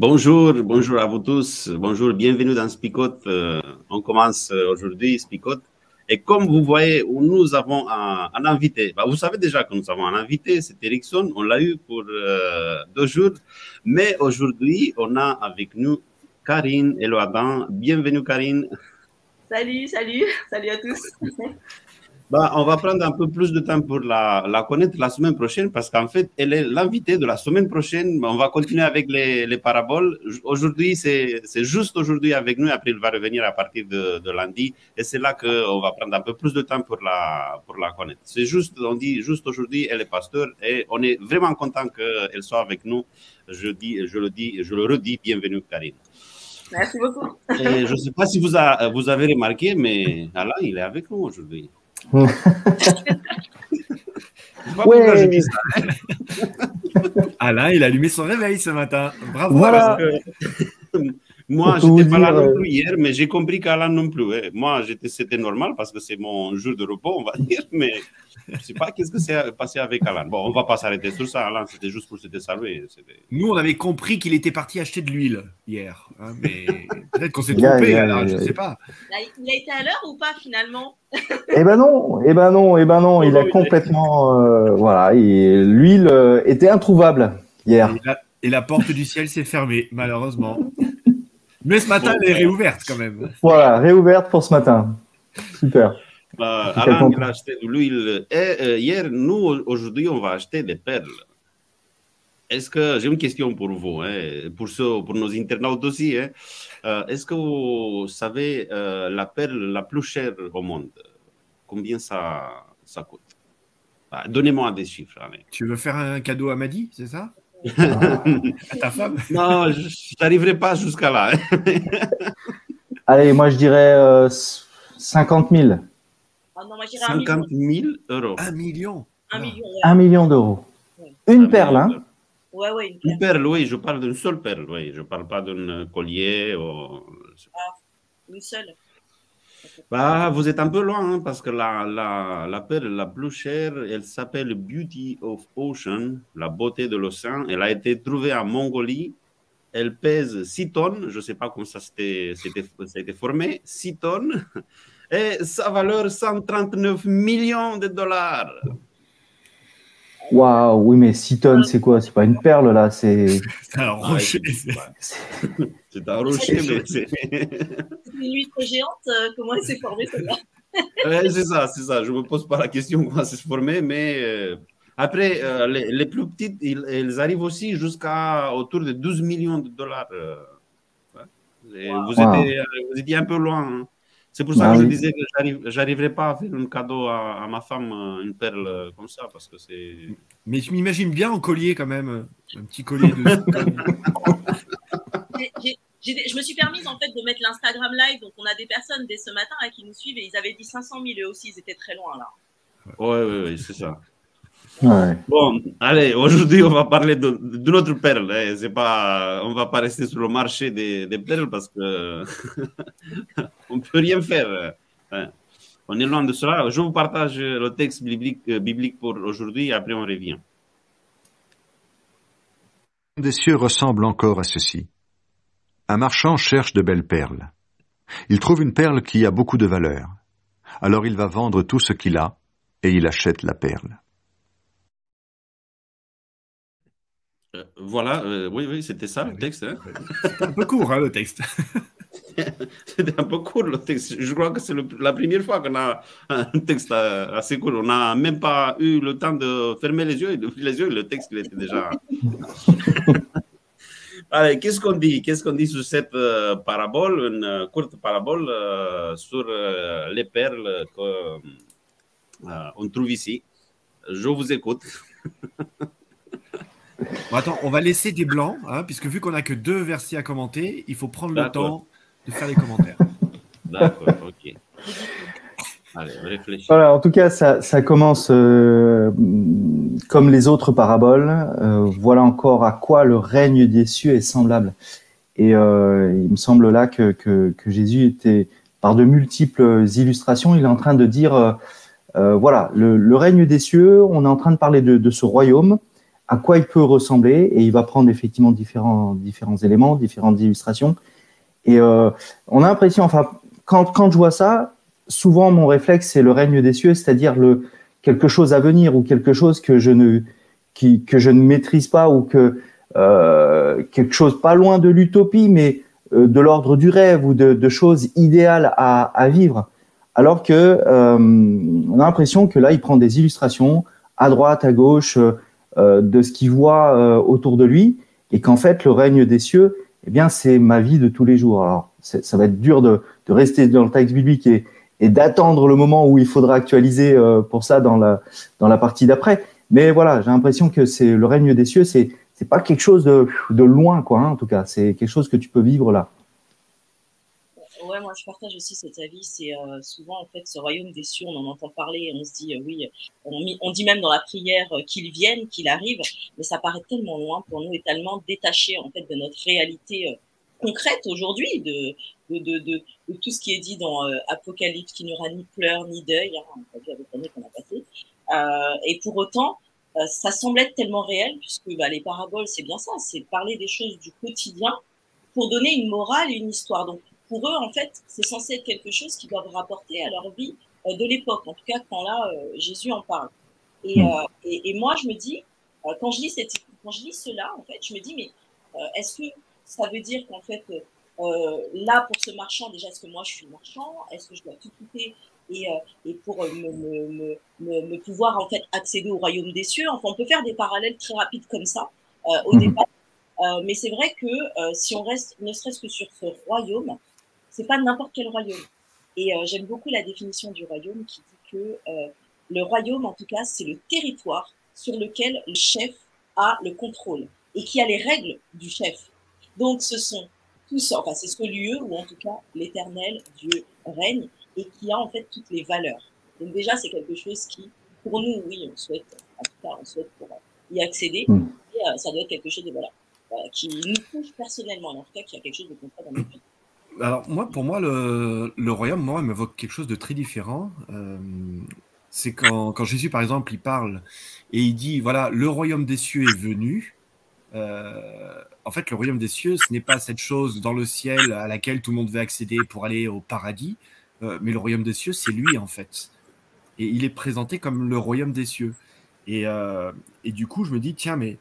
Bonjour, bonjour à vous tous. Bonjour, bienvenue dans Spicote. Euh, on commence euh, aujourd'hui Spicote. Et comme vous voyez, nous avons un, invité. Bah, vous savez déjà que nous avons un invité, c'est Ericsson. On l'a eu pour euh, deux jours. Mais aujourd'hui, on a avec nous Karine Eloadan. Bienvenue, Karine. Salut, salut, salut à tous. Bah, on va prendre un peu plus de temps pour la, la connaître la semaine prochaine parce qu'en fait, elle est l'invitée de la semaine prochaine. On va continuer avec les, les paraboles. Aujourd'hui, c'est juste aujourd'hui avec nous. Après, elle va revenir à partir de, de lundi. Et c'est là qu'on va prendre un peu plus de temps pour la, pour la connaître. C'est juste, on dit juste aujourd'hui, elle est pasteur et on est vraiment content qu'elle soit avec nous. Je, dis, je, le dis, je le redis, bienvenue, Karine. Merci beaucoup. Et je ne sais pas si vous, a, vous avez remarqué, mais Alain, il est avec nous aujourd'hui. Ouais. Alain, il a allumé son réveil ce matin. Bravo. Voilà. Moi, je n'étais pas là non plus hier, mais j'ai compris qu'Alain non plus. Moi, c'était normal parce que c'est mon jour de repos, on va dire, mais je ne sais pas qu'est-ce que c'est passé avec Alain. Bon, on ne va pas s'arrêter sur ça, Alain, c'était juste pour se saluer. Nous, on avait compris qu'il était parti acheter de l'huile hier, hein, mais peut-être qu'on s'est trompé, Alain, je ne sais pas. Il a été à l'heure ou pas finalement? Eh ben non, eh ben non, eh ben non, il a complètement, euh, voilà, l'huile euh, était introuvable hier. Et la, et la porte du ciel s'est fermée, malheureusement. Mais ce matin, elle est réouverte quand même. Voilà, réouverte pour ce matin. Super. Bah, Alain, il a acheté de l'huile. Euh, hier, nous, aujourd'hui, on va acheter des perles. Est-ce que j'ai une question pour vous, hein, pour, ceux, pour nos internautes aussi. Hein. Euh, Est-ce que vous savez euh, la perle la plus chère au monde Combien ça, ça coûte? Bah, Donnez-moi des chiffres. Allez. Tu veux faire un cadeau à Maddy, c'est ça? À ta femme? Non, je n'arriverai pas jusqu'à là. Allez, moi je dirais euh, 50 000. Ah non, moi, je dirais 50 000 euros. Un million. Un million. Ouais. Un million d'euros. Une Un perle, hein d'euros. Ouais, ouais, une Une perle, oui, je parle d'une seule perle, oui. Je ne parle pas d'un collier. Ou... Une seule. Bah, vous êtes un peu loin hein, parce que la, la, la perle la plus chère, elle s'appelle Beauty of Ocean, la beauté de l'océan. Elle a été trouvée en Mongolie. Elle pèse 6 tonnes. Je ne sais pas comment ça s'était c'était formé. 6 tonnes. Et sa valeur, 139 millions de dollars. Waouh, oui, mais 6 tonnes, c'est quoi? C'est pas une perle là, c'est. C'est un rocher. C'est un rocher, mais c'est. Une huître géante, euh, comment elle s'est formée celle-là? Ouais, c'est ça, c'est ça. Je ne me pose pas la question comment s'est formé, mais euh, après, euh, les, les, plus petites, ils, elles arrivent aussi jusqu'à autour de 12 millions de dollars. Ouais. Wow. Vous, étiez, vous, étiez, un peu loin. Hein. C'est pour ça bah, que je oui. disais que j'arriverai pas à faire un cadeau à, à, ma femme, une perle comme ça, parce que c'est. Mais je m'imagine bien en collier quand même, un petit collier de. je me suis permise en fait de mettre l'Instagram live, donc on a des personnes dès ce matin là, qui nous suivent et ils avaient dit 500 000 eux aussi, ils étaient très loin là. Oui, oui, oui, c'est ça. Ouais. Bon, allez, aujourd'hui on va parler d'une de, autre perle. Hein. C'est pas, on va pas rester sur le marché des, des perles parce que on peut rien faire. Hein. On est loin de cela. Je vous partage le texte biblique, biblique pour aujourd'hui et après on revient. Des cieux ressemble encore à ceci. Un marchand cherche de belles perles. Il trouve une perle qui a beaucoup de valeur. Alors il va vendre tout ce qu'il a et il achète la perle. Euh, voilà, euh, oui, oui, c'était ça le texte. Hein c'était un peu court, hein, le texte. c'était un peu court le texte. Je crois que c'est la première fois qu'on a un texte assez court. On n'a même pas eu le temps de fermer les yeux et d'ouvrir les yeux. Le texte, il était déjà. Allez, qu'est-ce qu'on dit? Qu'est-ce qu'on dit sur cette euh, parabole, une euh, courte parabole euh, sur les perles qu'on trouve ici? Je vous écoute. Attends, on va laisser des blancs, hein, puisque vu qu'on n'a que deux versets à commenter, il faut prendre le temps de faire les commentaires. D'accord, ok. Allez, Voilà, en tout cas, ça, ça commence euh, comme les autres paraboles. Euh, voilà encore à quoi le règne des cieux est semblable. Et euh, il me semble là que, que, que, Jésus était, par de multiples illustrations, il est en train de dire, euh, euh, voilà, le, le, règne des cieux, on est en train de parler de, de, ce royaume, à quoi il peut ressembler, et il va prendre effectivement différents, différents éléments, différentes illustrations. Et on a l'impression, enfin, quand, quand je vois ça, souvent mon réflexe c'est le règne des cieux, c'est-à-dire le quelque chose à venir ou quelque chose que je ne que je ne maîtrise pas ou que euh, quelque chose pas loin de l'utopie, mais euh, de l'ordre du rêve ou de, choses idéales à, à, vivre. Alors que euh, on a l'impression que là, il prend des illustrations à droite, à gauche euh, de ce qu'il voit euh, autour de lui, et qu'en fait, le règne des cieux, eh bien, c'est ma vie de tous les jours. Alors, ça va être dur de, de rester dans le texte biblique et, et d'attendre le moment où il faudra actualiser euh, pour ça dans la, dans la partie d'après. Mais voilà, j'ai l'impression que c'est le règne des cieux, c'est c'est pas quelque chose de, de loin, quoi, hein, en tout cas. C'est quelque chose que tu peux vivre là. Ouais, moi je partage aussi cet avis. C'est euh, souvent en fait ce royaume des cieux, on en entend parler on se dit euh, oui, on, dit même dans la prière qu'il vienne, qu'il arrive, mais ça paraît tellement loin pour nous et tellement détaché en fait de notre réalité concrète aujourd'hui, de, tout ce qui est dit dans euh, Apocalypse, qui n'y aura ni pleurs ni deuil, hein, avec l'année qu'on a. Euh, et pour autant, euh, ça semble être tellement réel, puisque bah, les paraboles, c'est bien ça, c'est parler des choses du quotidien pour donner une morale et une histoire. Pour eux, en fait, c'est censé être quelque chose qu'ils doivent rapporter à leur vie euh, de l'époque, en tout cas quand là, euh, Jésus en parle. Et, hmm. et, et, moi, je me dis, quand je lis cette, quand je lis cela, en fait, je me dis, mais est-ce que ça veut dire qu'en fait, euh, là, pour ce marchand, déjà, est-ce que moi je suis marchand? Est-ce que je dois tout quitter et, euh, et pour euh, me, me, me, me, pouvoir en fait accéder au royaume des cieux? Enfin, on peut faire des parallèles très rapides comme ça au mhm. départ. mais c'est vrai que si on reste ne serait-ce que sur ce royaume, c'est pas n'importe quel royaume. Et j'aime beaucoup la définition du royaume qui dit que le royaume, en tout cas, c'est le territoire sur lequel le chef a le contrôle et qui a les règles du chef. Donc, ce sont enfin c'est ce lieu où en tout cas l'éternel Dieu règne et qui a en fait toutes les valeurs. Donc déjà c'est quelque chose qui, pour nous, oui, on souhaite, en tout cas on souhaite pour y accéder, mm. et euh, ça doit être quelque chose de voilà, euh, qui nous touche personnellement, en tout cas qui a quelque chose de concret dans notre vie. Alors moi, pour moi, le, royaume, moi, m'évoque quelque chose de très différent. Euh, c'est quand, Jésus, par exemple, il parle et il dit, voilà, le royaume des cieux est venu. Euh, en fait, le royaume des cieux, ce n'est pas cette chose dans le ciel à laquelle tout le monde veut accéder pour aller au paradis, euh, mais le royaume des cieux, c'est lui en fait. Et il est présenté comme le royaume des cieux. Et, et du coup, je me dis, tiens, mais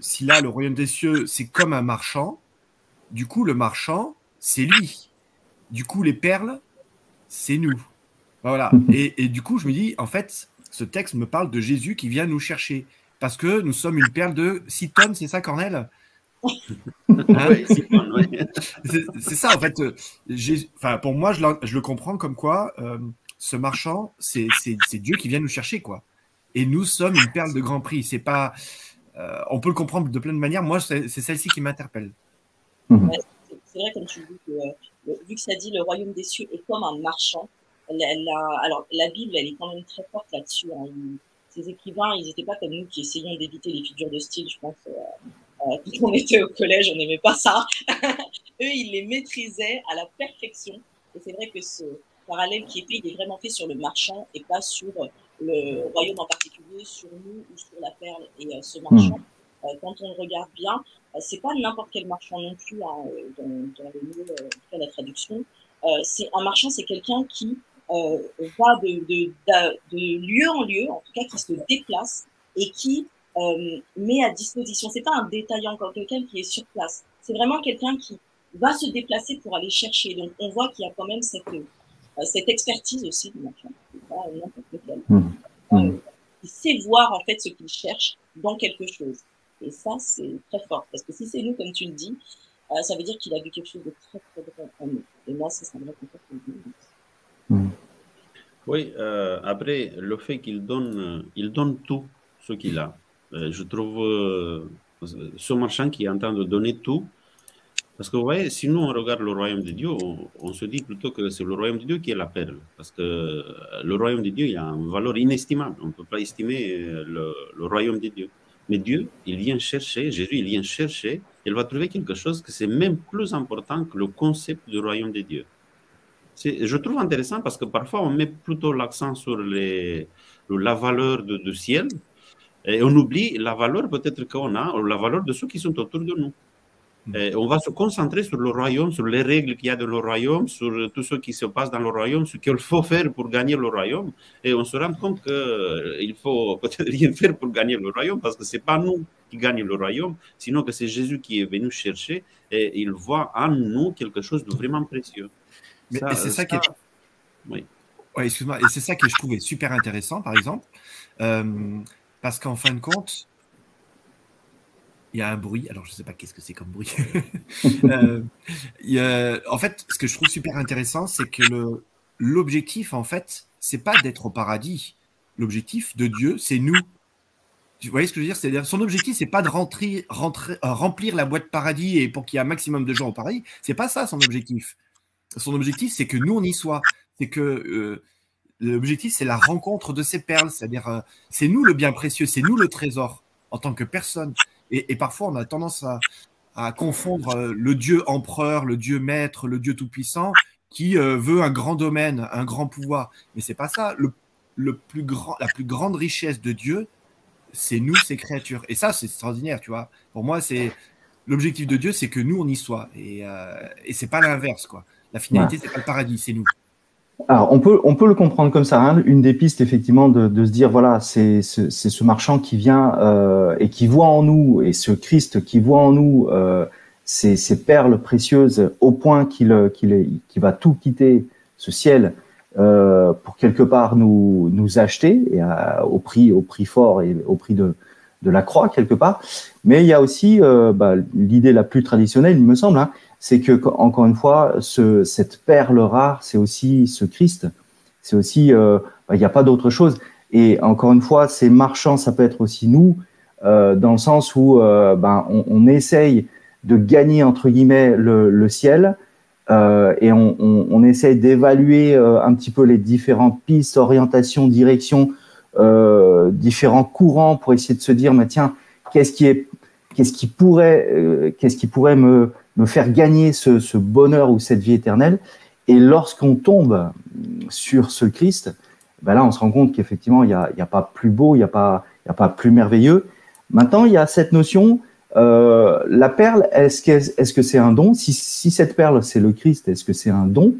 si là, le royaume des cieux, c'est comme un marchand, du coup, le marchand, c'est lui. Du coup, les perles, c'est nous. Voilà. Et, et, du coup, je me dis, en fait, ce texte me parle de Jésus qui vient nous chercher. Parce que nous sommes une perle de 6 tonnes, c'est ça, Cornel? Hein c'est ça, en fait. Euh, enfin, pour moi, je, je, le comprends comme quoi euh, ce marchand, c'est Dieu qui vient nous chercher, quoi. Et nous sommes une perle de grand prix. C'est pas. Euh, on peut le comprendre de plein de manières. Moi, c'est celle-ci qui m'interpelle. Mhm. C'est vrai, comme tu dis, que, vu que ça dit le royaume des cieux est comme un marchand, la, alors la Bible, elle est quand même très forte là-dessus. Hein. Ces écrivains, ils n'étaient pas comme nous qui essayons d'éviter les figures de style, je pense. Euh, quand on était au collège, on n'aimait pas ça. Eux, ils les maîtrisaient à la perfection. Et c'est vrai que ce parallèle qui est fait, il est vraiment fait sur le marchand et pas sur le royaume en particulier, sur nous ou sur la perle. Et euh, ce marchand, hmm. Euh, quand on le regarde bien, c'est pas n'importe quel marchand non plus hein, dans, dans le milieu, en la traduction. c'est un marchand, c'est quelqu'un qui va de, de, de, de lieu en lieu, en tout cas qui se déplace et qui euh, met à disposition. C'est pas un détaillant comme quelqu'un qui est sur place. C'est vraiment quelqu'un qui va se déplacer pour aller chercher. Donc on voit qu'il y a quand même cette euh, cette expertise aussi du marchand. Pas n'importe lequel. Mmh. Euh, mmh. il sait voir en fait ce qu'il cherche dans quelque chose. Et ça, c'est très fort. Parce que si c'est nous, comme tu le dis, euh, ça veut dire qu'il a vu quelque chose de très, très grand en nous. Et moi, ça, ça me réconforte. Oui, euh, après, le fait qu'il donne, il donne tout ce qu'il a. Euh, je trouve euh, ce marchand qui est en train de donner tout. Parce que vous voyez, si nous on regarde le royaume de Dieu, on, se dit plutôt que c'est le royaume de Dieu qui est la perle. Parce que le royaume de Dieu, il a une valeur inestimable. On ne peut pas estimer le, le, royaume de Dieu. Mais Dieu, il vient chercher, Jésus, il vient chercher, il va trouver quelque chose que c'est même plus important que le concept du royaume de Dieu. Je trouve intéressant parce que parfois on met plutôt l'accent sur la valeur du ciel, et on oublie la valeur peut-être qu'on a, ou la valeur de ceux qui sont autour de nous. Et on va se concentrer sur le royaume, sur les règles qu'il y a dans le royaume, sur tout ce qui se passe dans le royaume, ce qu'il faut faire pour gagner le royaume. Et on se rend compte qu'il euh, faut peut-être rien faire pour gagner le royaume, parce que ce n'est pas nous qui gagnons le royaume, sinon que c'est Jésus qui est venu chercher et il voit en nous quelque chose de vraiment précieux. Mais c'est ça, qui est... Oui. excuse-moi. Et c'est ça que je trouvais super intéressant, par exemple. Euh, parce qu'en fin de compte, il y a un bruit. Alors, je ne sais pas qu'est-ce que c'est comme bruit. Euh, en fait, ce que je trouve super intéressant, c'est que l'objectif, en fait, c'est pas d'être au paradis. L'objectif de Dieu, c'est nous. Vous voyez ce que je veux dire? C'est-à-dire, son objectif, c'est pas de rentrer, rentrer, euh, remplir la boîte paradis et pour qu'il y ait un maximum de gens au paradis. C'est pas ça son objectif. Son objectif, c'est que nous, on y soit. C'est que euh, L'objectif, c'est la rencontre de ces perles, c'est-à-dire euh, c'est nous le bien précieux, c'est nous le trésor en tant que personne. Et, parfois, on a tendance à, confondre euh, le Dieu empereur, le Dieu maître, le Dieu tout-puissant, qui euh, veut un grand domaine, un grand pouvoir. Mais c'est pas ça. Le, plus grand, la plus grande richesse de Dieu, c'est nous, ces créatures. Et ça, c'est extraordinaire, tu vois. Pour moi, c'est l'objectif de Dieu, c'est que nous, on y soit. Et, et c'est pas l'inverse, quoi. La finalité, c'est pas le paradis, c'est nous. Alors, on peut, on peut le comprendre comme ça. Hein. Une des pistes, effectivement, de, de se dire, voilà, c'est ce, marchand qui vient euh, et qui voit en nous, et ce Christ qui voit en nous euh, ces, ces, perles précieuses au point qu'il qu'il qu'il va tout quitter, ce ciel, euh, pour quelque part nous, nous acheter et au prix, au prix fort et au prix de, de la croix quelque part. Mais il y a aussi euh, bah, l'idée la plus traditionnelle, il me semble, hein, c'est que encore une fois, ce, cette perle rare, c'est aussi ce Christ. C'est aussi, euh, bah, il n'y a pas d'autre chose. Et encore une fois, ces marchands, ça peut être aussi nous, euh, dans le sens où euh, ben, on, on, essaye de gagner entre guillemets le, le ciel et on, on, on essaye d'évaluer un petit peu les différentes pistes, orientations, directions, différents courants pour essayer de se dire, mais tiens, qu'est-ce qui est, qu'est-ce qui pourrait, qu'est-ce qui pourrait me me faire gagner ce, bonheur ou cette vie éternelle. Et lorsqu'on tombe sur ce Christ, ben là, on se rend compte qu'effectivement, il n'y a, pas plus beau, il n'y a, pas, a pas plus merveilleux. Maintenant, il y a cette notion, euh, la perle, est-ce que c'est -ce c'est un don? Si, cette perle, c'est le Christ, est-ce que c'est un don?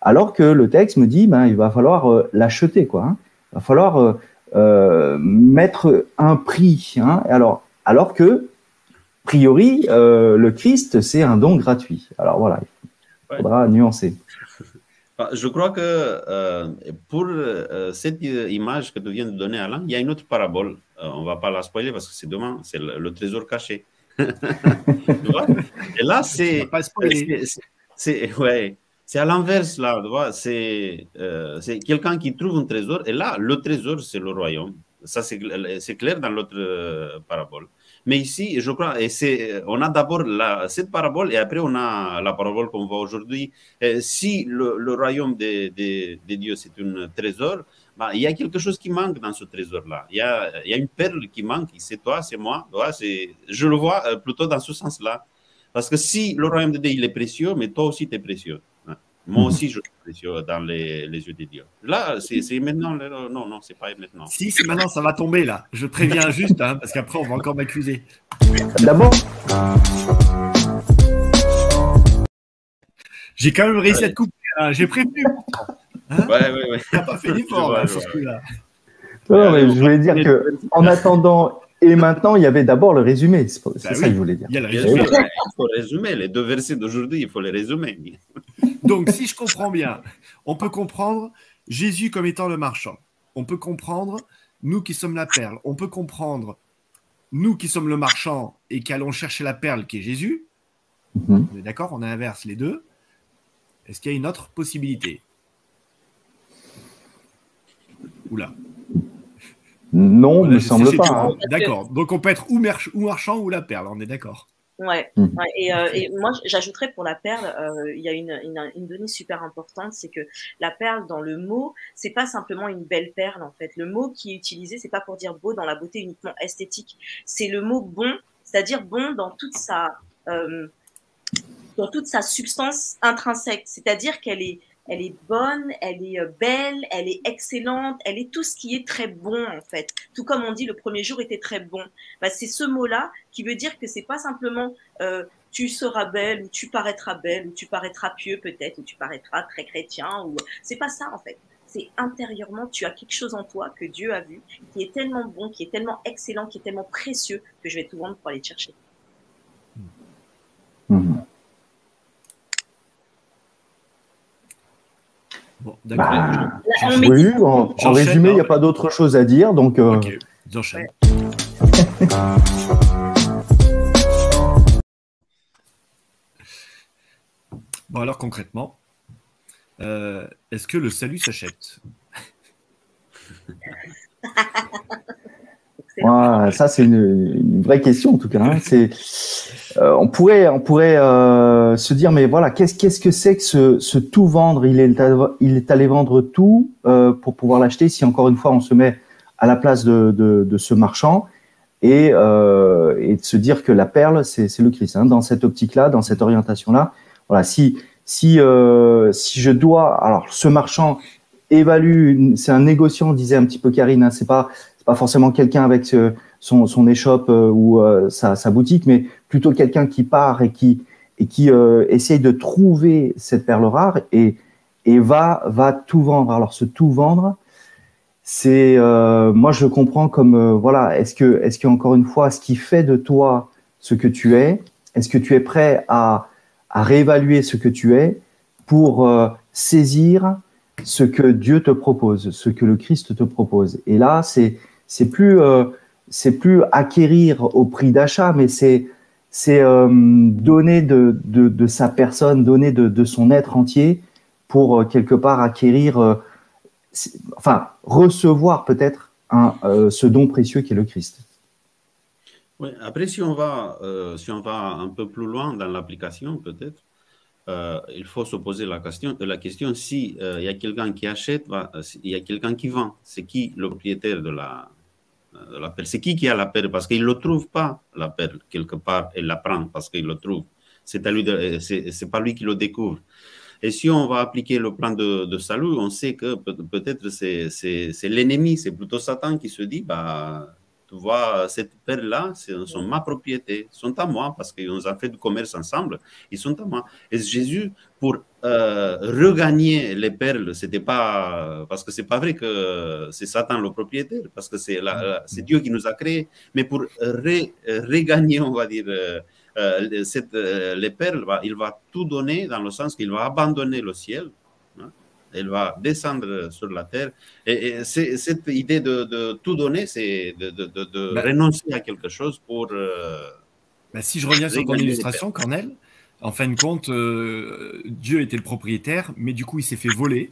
Alors que le texte me dit, ben, il va falloir euh, l'acheter, quoi. Hein. Il va falloir euh mettre un prix. Hein. Alors, alors que priori, euh, le Christ, c'est un don gratuit. Alors voilà, il faudra nuancer. Bah, je crois que euh, pour euh, cette image que tu viens de donner, Alain, il y a une autre parabole. on ne va pas la spoiler parce que c'est demain, c'est le, trésor caché. Et là, c'est. C'est ouais, à l'inverse, là. C'est quelqu'un qui trouve un trésor. Et là, le trésor, c'est le royaume. Ça, c'est clair dans l'autre parabole. Mais ici, je crois, et c'est, on a d'abord cette parabole et après on a la parabole qu'on voit aujourd'hui. Si le, royaume des de, dieux c'est un trésor, bah, il y a quelque chose qui manque dans ce trésor-là. Il, y a, il y a une perle qui manque, c'est toi, c'est moi. c'est, je le vois euh, plutôt dans ce sens-là. Parce que si le royaume de Dieu il est précieux, mais toi aussi tu es précieux. Moi aussi, je suis dans les, les, yeux des dieux. Là, c'est maintenant. Non, non, c'est pas maintenant. Si, c'est maintenant, ça va tomber là. Je préviens juste, hein, parce qu'après, on va encore m'accuser. D'abord. J'ai quand même réussi à te couper. Hein. J'ai prévenu. Hein ouais, ouais, ouais. T'as pas fait l'effort là, sur là Non, mais je voulais dire que en attendant et maintenant, il y avait d'abord le résumé. C'est bah ça que je voulais dire. Il, y a le résumé. il faut résumer. Les deux versets d'aujourd'hui, il faut les résumer. Donc, si je comprends bien, on peut comprendre Jésus comme étant le marchand. On peut comprendre nous qui sommes la perle. On peut comprendre nous qui sommes le marchand et qui allons chercher la perle qui est Jésus, mhm. on est d'accord, on inverse les deux. Est-ce qu'il y a une autre possibilité? Oula. Non, il ne me semble pas. Hein. D'accord. Donc on peut être ou, marchand ou la perle, on est d'accord. Ouais. Mhm. Euh, et, moi, j'ajouterais pour la perle, euh, il y a une, une, donnée super importante, c'est que la perle dans le mot, c'est pas simplement une belle perle en fait. Le mot qui est utilisé, c'est pas pour dire beau dans la beauté uniquement esthétique. C'est le mot bon, c'est-à-dire bon dans toute sa euh, dans toute sa substance intrinsèque, c'est-à-dire qu'elle est elle est bonne, elle est euh, belle, elle est excellente, elle est tout ce qui est très bon en fait. Tout comme on dit le premier jour était très bon. Bah, c'est ce mot-là qui veut dire que c'est pas simplement euh, tu seras belle ou tu paraîtras belle ou tu paraîtras pieux peut-être ou tu paraîtras très chrétien ou c'est pas ça en fait. C'est intérieurement tu as quelque chose en toi que Dieu a vu qui est tellement bon, qui est tellement excellent, qui est tellement précieux que je vais tout vendre pour aller te chercher. Mmh. Bon, bah, oui, en, résumé, il n'y a pas d'autre chose à dire. Donc, euh... Ok, j'enchaîne. bon, alors concrètement, euh, est-ce que le salut s'achète? Ça, c'est une, vraie question en tout cas. Hein. C'est euh, on pourrait, on pourrait euh, se dire, mais voilà, qu'est-ce qu'est-ce que c'est que ce, ce, tout vendre? Il est, il est allé vendre tout euh, pour pouvoir l'acheter. Si encore une fois, on se met à la place de, de, de ce marchand et, et de se dire que la perle, c'est le Christ. Hein, dans cette optique-là, dans cette orientation-là, voilà. Si si si je dois, alors ce marchand évalue, c'est un négociant, disait un petit peu Karine. Hein, c'est pas c'est pas forcément quelqu'un avec ce, son, échoppe euh, ou euh, sa, boutique, mais plutôt quelqu'un qui part et qui, et qui euh, essaye de trouver cette perle rare et, et va, va tout vendre. Alors, ce tout vendre, c'est, moi, je comprends comme, voilà, est-ce que, est-ce qu'encore une fois, ce qui fait de toi ce que tu es, est-ce que tu es prêt à, à réévaluer ce que tu es pour saisir ce que Dieu te propose, ce que le Christ te propose? Et là, c'est c'est plus c'est plus acquérir au prix d'achat, mais c'est c'est euh, donner de, de, sa personne, donner de, de son être entier pour euh, quelque part acquérir, euh, enfin recevoir peut-être un, ce don précieux qui est le Christ. Oui, après si on va si on va un peu plus loin dans l'application peut-être, il faut se poser la question la question si il y a quelqu'un qui achète, il y a quelqu'un qui vend, c'est qui le propriétaire de la la perle. C'est qui qui a la perle? Parce qu'il ne le trouve pas, la perle, quelque part, il la prend parce qu'il le trouve. C'est à lui c'est pas lui qui le découvre. Et si on va appliquer le plan de, de salut, on sait que peut-être c'est l'ennemi, c'est plutôt Satan qui se dit, bah, tu vois, cette perle-là, sont ma propriété, sont à moi, parce qu'ils ont fait du commerce ensemble, ils sont à moi. Et Jésus, pour euh, regagner les perles, c'était pas, parce que c'est pas vrai que c'est Satan le propriétaire, parce que c'est Dieu qui nous a créés, mais pour regagner, on va dire, euh, euh, cette, les perles, il va tout donner dans le sens qu'il va abandonner le ciel elle va descendre sur la terre. Et, cette idée de, tout donner, c'est de, bah. renoncer à quelque chose pour. Euh, bah, si je reviens sur ton illustration, Cornel, en fin de compte, euh, Dieu était le propriétaire, mais du coup, il s'est fait voler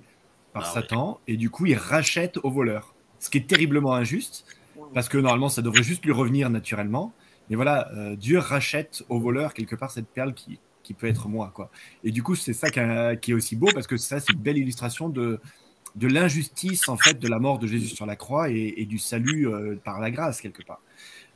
par ah Satan, et du coup, il rachète au voleur. Ce qui est terriblement injuste, parce que normalement, ça devrait juste lui revenir naturellement. Mais voilà, euh, Dieu rachète au voleur quelque part cette perle qui, qui peut être moi. Quoi. Et du coup, c'est ça qui, est aussi beau parce que ça, c'est une belle illustration de, de l'injustice en fait de la mort de Jésus sur la croix et, du salut euh, par la grâce quelque part.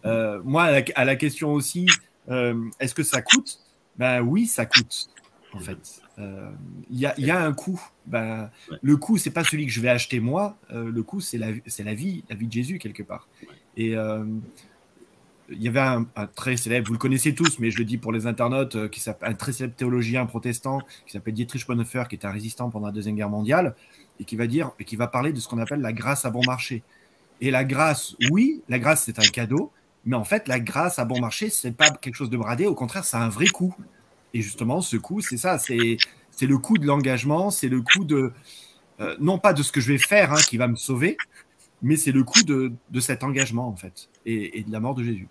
Euh, moi, à la, question aussi, euh, est-ce que ça coûte? Ben oui, ça coûte en fait. Il y, y, a un coût. Ben, Le coût, c'est pas celui que je vais acheter moi. le coût, c'est la, c'est la vie, la vie de Jésus quelque part. Et il y avait un, très célèbre, vous le connaissez tous, mais je le dis pour les internautes, euh, qui un très célèbre théologien protestant qui s'appelle Dietrich Bonhoeffer, qui était un résistant pendant la deuxième guerre mondiale, et qui va dire, et qui va parler de ce qu'on appelle la grâce à bon marché. Et la grâce, oui, la grâce c'est un cadeau, mais en fait la grâce à bon marché c'est pas quelque chose de bradé, au contraire c'est un vrai coût. Et justement ce coût, c'est ça, c'est c'est le coût de l'engagement, c'est le coût de euh, non pas de ce que je vais faire hein, qui va me sauver, mais c'est le coût de, de, cet engagement en fait et, et de la mort de Jésus.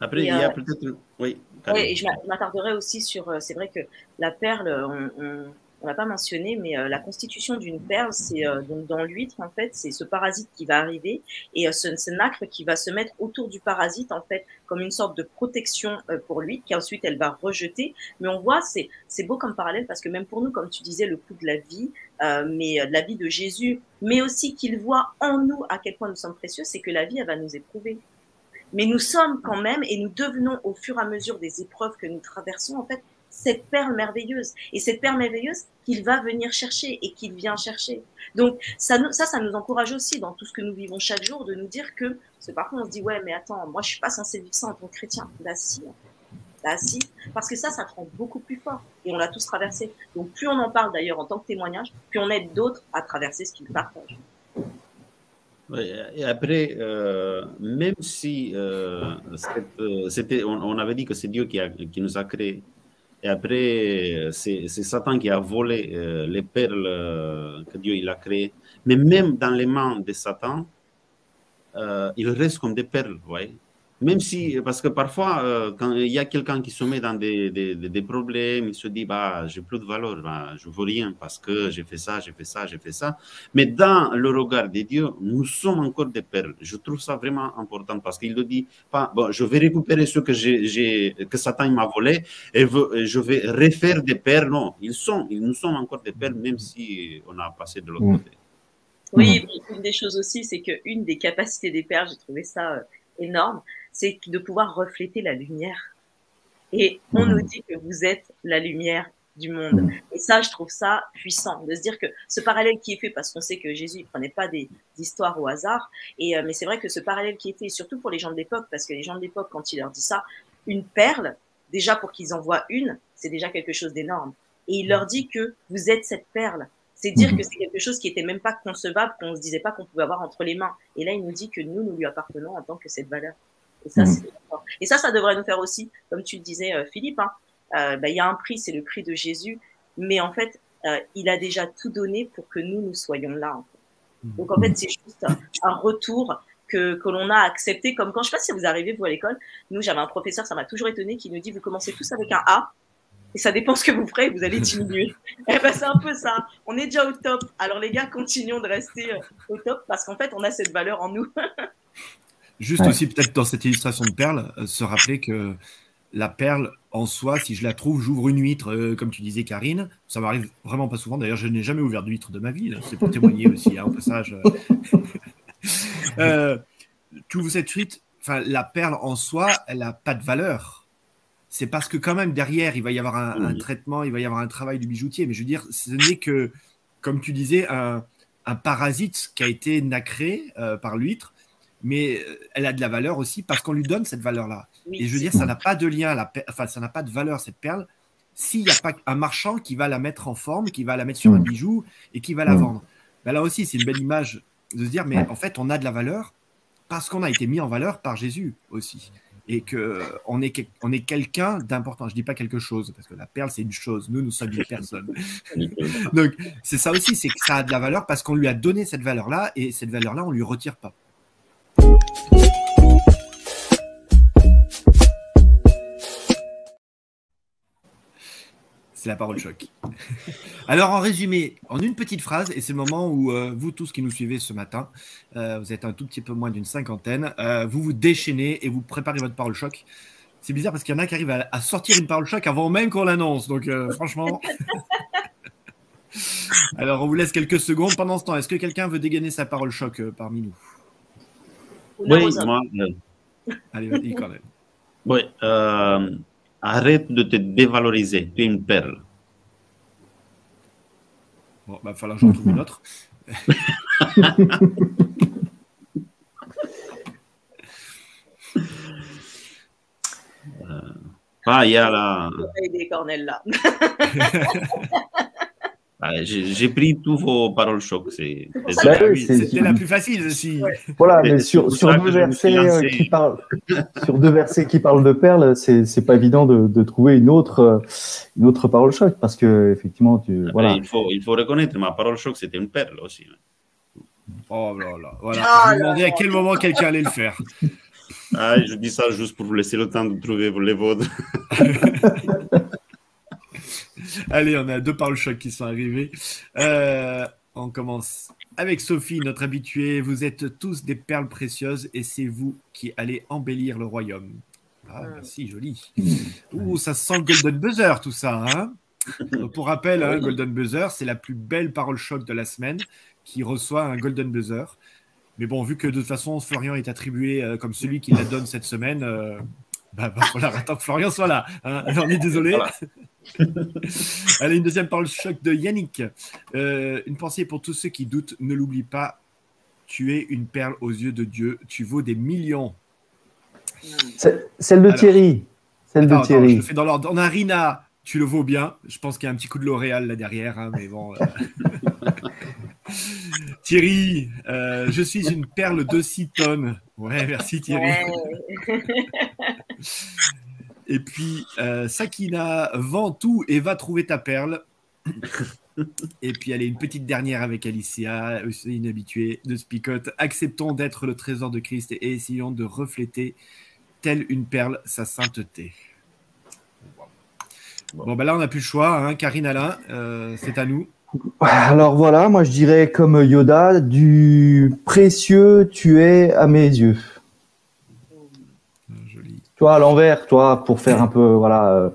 Après, il y a peut-être. Oui. Oui, et je m'attarderai aussi sur. C'est vrai que la perle, on on l'a pas mentionné, mais euh, la constitution d'une perle, c'est euh, donc dans l'huître en fait, c'est ce parasite qui va arriver et euh, ce, nacre qui va se mettre autour du parasite en fait comme une sorte de protection pour l'huître qu'ensuite elle va rejeter. Mais on voit, c'est c'est beau comme parallèle parce que même pour nous, comme tu disais, le coup de la vie, mais de la vie de Jésus, mais aussi qu'il voit en nous à quel point nous sommes précieux, c'est que la vie elle va nous éprouver. Mais nous sommes quand même et nous devenons au fur et à mesure des épreuves que nous traversons en fait cette perle merveilleuse. Et cette perle merveilleuse qu'il va venir chercher et qu'il vient chercher. Donc ça, ça, ça nous encourage aussi dans tout ce que nous vivons chaque jour de nous dire que, parce que parfois on se dit, ouais, mais attends, moi je suis pas censé vivre ça en tant que chrétien. Bah si, bah si, parce que ça, ça te rend beaucoup plus fort. Et on l'a tous traversé. Donc plus on en parle d'ailleurs en tant que témoignage, plus on aide d'autres à traverser ce qu'ils partagent. et après, euh, même si euh, euh, on, avait dit que c'est Dieu qui, qui nous a créés, et après, c'est Satan qui a volé euh, les perles euh, que Dieu il a créées. Mais même dans les mains de Satan, euh, il reste comme des perles, vous voyez. Même si, parce que parfois, euh, quand il y a quelqu'un qui se met dans des, des, des, problèmes, il se dit, bah, j'ai plus de valeur, bah, je ne vaux rien parce que j'ai fait ça, j'ai fait ça, j'ai fait ça. Mais dans le regard de Dieu, nous sommes encore des perles. Je trouve ça vraiment important parce qu'il ne dit pas, bon, je vais récupérer ce que, j'ai, que Satan m'a volé et je vais refaire des perles. Non, ils sont, nous sommes encore des perles, même si on a passé de l'autre mm. côté. Oui, une des choses aussi, c'est qu'une des capacités des perles, j'ai trouvé ça euh, énorme, c'est de pouvoir refléter la lumière. Et on nous dit que vous êtes la lumière du monde. Et ça, je trouve ça puissant de se dire que ce parallèle qui est fait, parce qu'on sait que Jésus ne prenait pas des, histoires au hasard, et euh, mais c'est vrai que ce parallèle qui est fait, surtout pour les gens de l'époque, parce que les gens de l'époque, quand il leur dit ça, une perle, déjà pour qu'ils en voient une, c'est déjà quelque chose d'énorme. Et il leur dit que vous êtes cette perle. C'est dire que c'est quelque chose qui était même pas concevable, qu'on se disait pas qu'on pouvait avoir entre les mains. Et là, il nous dit que nous, nous lui appartenons en tant que cette valeur. Et ça, mm. Et ça, ça devrait nous faire aussi, comme tu le disais, euh, Philippe, hein, euh, bah, il y a un prix, c'est le prix de Jésus, mais en fait, euh, il a déjà tout donné pour que nous, nous soyons là. En fait. Donc en fait, c'est juste un, retour que, que l'on a accepté, comme quand, je sais pas si vous arrivez, vous, à l'école, nous, j'avais un professeur, ça m'a toujours étonné, qui nous dit, vous commencez tous avec un A, et ça dépend ce que vous ferez, vous allez diminuer. et eh ben, c'est un peu ça. On est déjà au top. Alors les gars, continuons de rester au top parce qu'en fait, on a cette valeur en nous. Juste aussi, peut-être dans cette illustration de perle, euh, se rappeler que la perle en soi, si je la trouve, j'ouvre une huître, euh, comme tu disais, Karine. Ça m'arrive vraiment pas souvent. D'ailleurs, je n'ai jamais ouvert d'huître de ma vie. C'est pour témoigner aussi, hein, au passage. euh, tu ouvres cette huître, enfin, la perle en soi, elle n'a pas de valeur. C'est parce que quand même derrière, il va y avoir un, traitement, il va y avoir un travail du bijoutier. Mais je veux dire, ce n'est que, comme tu disais, un, parasite qui a été nacré euh, par l'huître mais euh, elle a de la valeur aussi parce qu'on lui donne cette valeur-là. et je veux dire, ça n'a pas de lien, la enfin, ça n'a pas de valeur, cette perle, s'il n'y a pas un marchand qui va la mettre en forme, qui va la mettre sur un mm. bijou et qui va la mm. vendre. Ben là aussi, c'est une belle image de se dire, mais en fait, on a de la valeur parce qu'on a été mis en valeur par Jésus aussi. Et qu'on est, on est quelqu'un d'important. Je ne dis pas quelque chose, parce que la perle, c'est une chose. Nous, nous sommes une personne. Donc, c'est ça aussi, c'est que ça a de la valeur parce qu'on lui a donné cette valeur-là, et cette valeur-là, on ne lui retire pas. C'est la parole choc. Alors, en résumé, en une petite phrase, et c'est le moment où euh, vous tous qui nous suivez ce matin, euh, vous êtes un tout petit peu moins d'une cinquantaine, euh, vous vous déchaînez et vous préparez votre parole choc. C'est bizarre parce qu'il y en a qui arrivent à, sortir une parole choc avant même qu'on l'annonce. Donc, franchement. Alors, on vous laisse quelques secondes. Pendant ce temps, est-ce que quelqu'un veut dégainer sa parole choc parmi nous? Oui, moi. Allez, vas-y, quand même. Oui. Arrête de te dévaloriser. Tu es une perle. Bon, il va falloir que j'en trouve une autre. ah, il y a la. des cornels là. J'ai pris tous vos paroles choc. C'est C'était la plus facile aussi. Voilà, mais sur, sur, deux versets, euh, qui parlent, sur deux versets qui parlent de perles, c'est pas évident de, de, trouver une autre, une autre parole choc parce que effectivement, tu, voilà. Il faut, il faut reconnaître, ma parole choc, c'était une perle aussi. Oh là là, voilà. Ah, je me demandais à quel moment quelqu'un allait le faire. Ah, je dis ça juste pour vous laisser le temps de trouver les vôtres. Allez, on a deux paroles choc qui sont arrivées. Euh, on commence avec Sophie, notre habituée. Vous êtes tous des perles précieuses et c'est vous qui allez embellir le royaume. Ah, merci, joli. Ouh, ça sent Golden Buzzer, tout ça. Hein pour rappel, hein, Golden Buzzer, c'est la plus belle parole choc de la semaine qui reçoit un Golden Buzzer. Mais bon, vu que de toute façon, Florian est attribué euh, comme celui qui la donne cette semaine, euh, bah, bah voilà, attends que Florian soit là. Hein. on est désolé. Allez, une deuxième parole choc de Yannick. Euh, une pensée pour tous ceux qui doutent, ne l'oublie pas. Tu es une perle aux yeux de Dieu. Tu vaux des millions. Celle de Thierry. Celle de Thierry. je fais dans l'ordre. On a Rina. Tu le vaux bien. Je pense qu'il y a un petit coup de L'Oréal là derrière. Hein, mais bon. Thierry, euh, je suis une perle de 6 tonnes. Ouais, merci Thierry. et puis, euh, Sakina, vend tout et va trouver ta perle. Et puis, est une petite dernière avec Alicia, aussi une habituée de Spicote. Acceptons d'être le trésor de Christ et essayons de refléter, telle une perle, sa sainteté. Bon, ben là, on n'a plus le choix. Hein. Karine Alain, euh, c'est à nous. Alors voilà, moi je dirais comme Yoda, du précieux tu es à mes yeux. Joli. Toi à l'envers, toi pour faire un peu voilà, euh,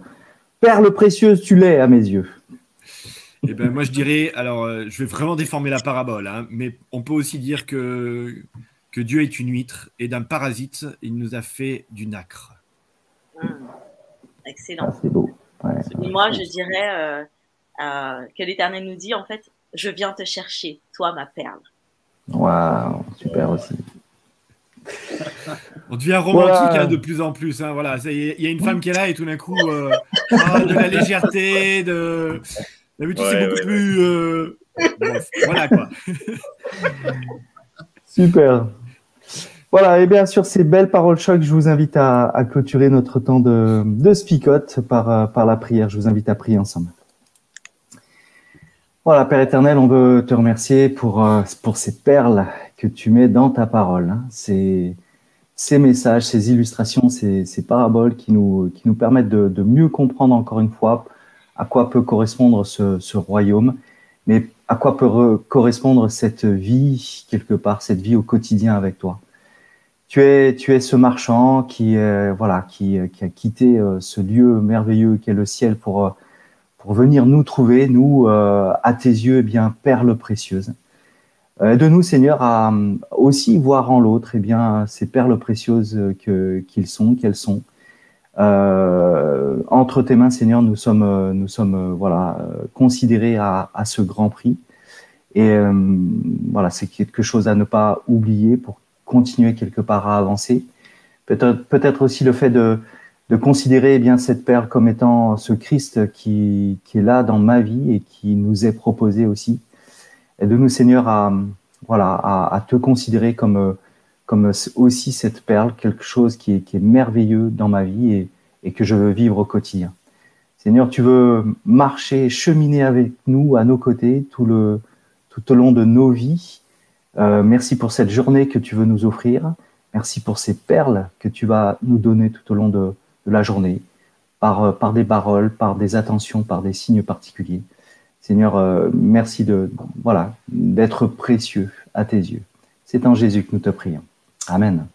perle précieuse tu l'es à mes yeux. Eh ben moi je dirais, alors euh, je vais vraiment déformer la parabole, hein, mais on peut aussi dire que que Dieu est une huître et d'un parasite il nous a fait du nacre. Mmh. Excellent. Ah, c'est beau. moi je dirais euh, euh, que l'Éternel nous dit, en fait, je viens te chercher, toi ma perle. Waouh, super aussi. On devient romantique hein, de plus en plus. Hein, voilà, il y a une femme qui est là et tout d'un coup, euh, ah, de la légèreté, de. D'habitude, c'est beaucoup plus. Euh, voilà quoi. Super. Voilà, et bien sûr, ces belles paroles choc, je vous invite à, clôturer notre temps de, de spicote par, par la prière. Je vous invite à prier ensemble. Voilà, Père éternel, on veut te remercier pour, euh, pour ces perles que tu mets dans ta parole, hein. ces, ces messages, ces illustrations, ces, paraboles qui nous, qui nous permettent de, de, mieux comprendre encore une fois à quoi peut correspondre ce, ce royaume, mais à quoi peut correspondre cette vie, quelque part, cette vie au quotidien avec toi. Tu es, tu es ce marchand qui, voilà, qui, qui a quitté euh, ce lieu merveilleux qu'est le ciel pour euh, pour venir nous trouver, nous, euh, à tes yeux, eh bien, perles précieuses. Euh, de nous, Seigneur, à aussi voir en l'autre eh bien, ces perles précieuses que, qu'ils sont, qu'elles sont. Euh, entre tes mains, Seigneur, nous sommes, nous sommes voilà, considérés à, à ce grand prix. Et voilà, c'est quelque chose à ne pas oublier pour continuer quelque part à avancer. Peut-être, peut-être aussi le fait de, de considérer eh bien cette perle comme étant ce Christ qui, qui, est là dans ma vie et qui nous est proposé aussi. Et de nous, Seigneur, à, voilà, à, te considérer comme, comme aussi cette perle, quelque chose qui est, merveilleux dans ma vie et, et, que je veux vivre au quotidien. Seigneur, tu veux marcher, cheminer avec nous, à nos côtés, tout, le, tout au long de nos vies. Euh, merci pour cette journée que tu veux nous offrir. Merci pour ces perles que tu vas nous donner tout au long de, de la journée, par, euh, par des paroles, par des attentions, par des signes particuliers. Seigneur, euh, merci de voilà d'être précieux à tes yeux. C'est en Jésus que nous te prions. Amen.